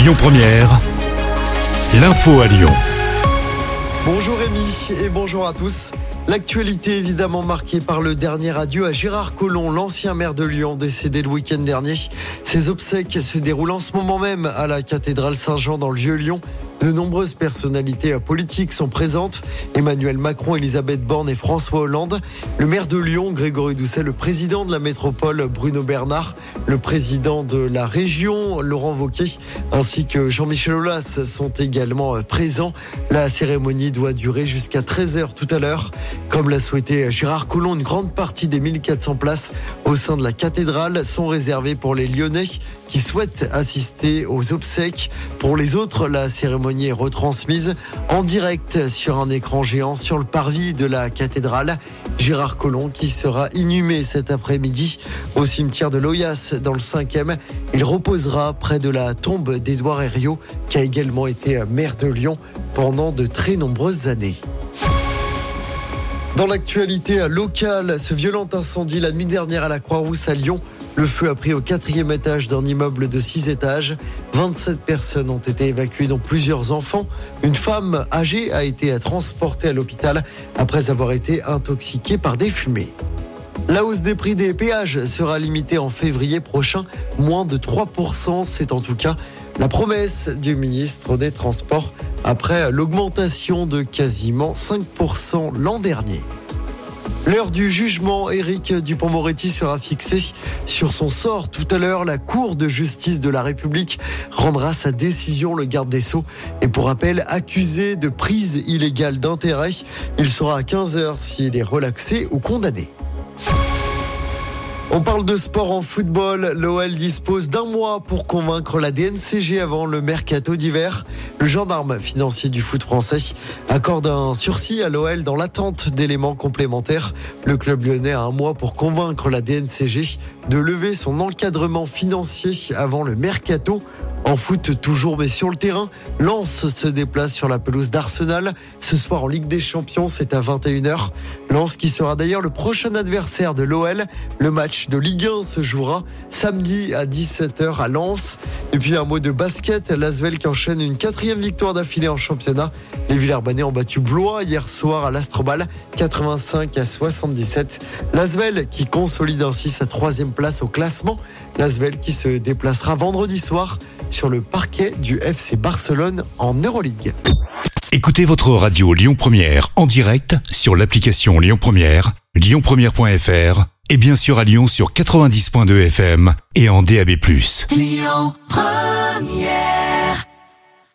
Lyon Première, l'info à Lyon. Bonjour Rémi et bonjour à tous. L'actualité évidemment marquée par le dernier adieu à Gérard Collomb, l'ancien maire de Lyon, décédé le week-end dernier. Ses obsèques se déroulent en ce moment même à la cathédrale Saint-Jean dans le Vieux-Lyon. De nombreuses personnalités politiques sont présentes. Emmanuel Macron, Elisabeth Borne et François Hollande. Le maire de Lyon, Grégory Doucet, le président de la métropole, Bruno Bernard, le président de la région, Laurent Wauquiez, ainsi que Jean-Michel Aulas sont également présents. La cérémonie doit durer jusqu'à 13h tout à l'heure. Comme l'a souhaité Gérard Collomb, une grande partie des 1400 places au sein de la cathédrale sont réservées pour les Lyonnais qui souhaitent assister aux obsèques. Pour les autres, la cérémonie est retransmise en direct sur un écran géant sur le parvis de la cathédrale. Gérard Collomb qui sera inhumé cet après-midi au cimetière de Loyas dans le 5e. Il reposera près de la tombe d'Édouard Herriot qui a également été maire de Lyon pendant de très nombreuses années. Dans l'actualité locale, ce violent incendie la nuit dernière à la Croix-Rousse à Lyon. Le feu a pris au quatrième étage d'un immeuble de six étages. 27 personnes ont été évacuées, dont plusieurs enfants. Une femme âgée a été transportée à l'hôpital après avoir été intoxiquée par des fumées. La hausse des prix des péages sera limitée en février prochain, moins de 3%. C'est en tout cas la promesse du ministre des Transports après l'augmentation de quasiment 5% l'an dernier. L'heure du jugement, Éric Dupont-Moretti sera fixé sur son sort. Tout à l'heure, la Cour de justice de la République rendra sa décision. Le garde des Sceaux est pour rappel accusé de prise illégale d'intérêt. Il sera à 15h s'il est relaxé ou condamné. On parle de sport en football. L'OL dispose d'un mois pour convaincre la DNCG avant le mercato d'hiver. Le gendarme financier du foot français accorde un sursis à l'OL dans l'attente d'éléments complémentaires. Le club lyonnais a un mois pour convaincre la DNCG de lever son encadrement financier avant le mercato. En foot, toujours, mais sur le terrain, Lens se déplace sur la pelouse d'Arsenal. Ce soir en Ligue des Champions, c'est à 21h. Lens qui sera d'ailleurs le prochain adversaire de l'OL. Le match de Ligue 1 se jouera samedi à 17h à Lens. Et puis un mot de basket, Lasvel qui enchaîne une quatrième victoire d'affilée en championnat. Les Villers-Banais ont battu Blois hier soir à l'Astrobal, 85 à 77. Lasvel qui consolide ainsi sa troisième place au classement. Lasvel qui se déplacera vendredi soir sur le parquet du FC Barcelone en Euroleague. Écoutez votre radio Lyon Première en direct sur l'application Lyon Première, lyonpremière.fr et bien sûr à Lyon sur 90.2 FM et en DAB+. Lyon Première